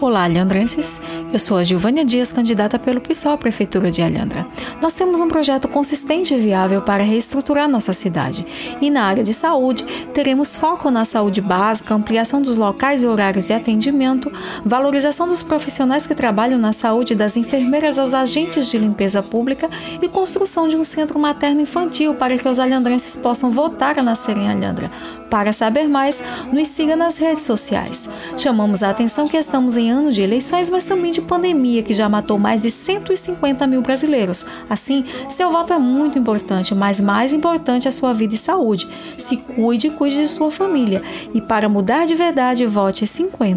Olá, alhandrenses. Eu sou a Gilvânia Dias, candidata pelo PSOL à Prefeitura de Alhandra. Nós temos um projeto consistente e viável para reestruturar nossa cidade. E na área de saúde, teremos foco na saúde básica, ampliação dos locais e horários de atendimento, valorização dos profissionais que trabalham na saúde, das enfermeiras aos agentes de limpeza pública e construção de um centro materno-infantil para que os alhandrenses possam voltar a nascer em Alhandra. Para saber mais, nos siga nas redes sociais. Chamamos a atenção que estamos em ano de eleições, mas também de pandemia, que já matou mais de 150 mil brasileiros. Assim, seu voto é muito importante, mas mais importante é sua vida e saúde. Se cuide cuide de sua família. E para mudar de verdade, vote 50.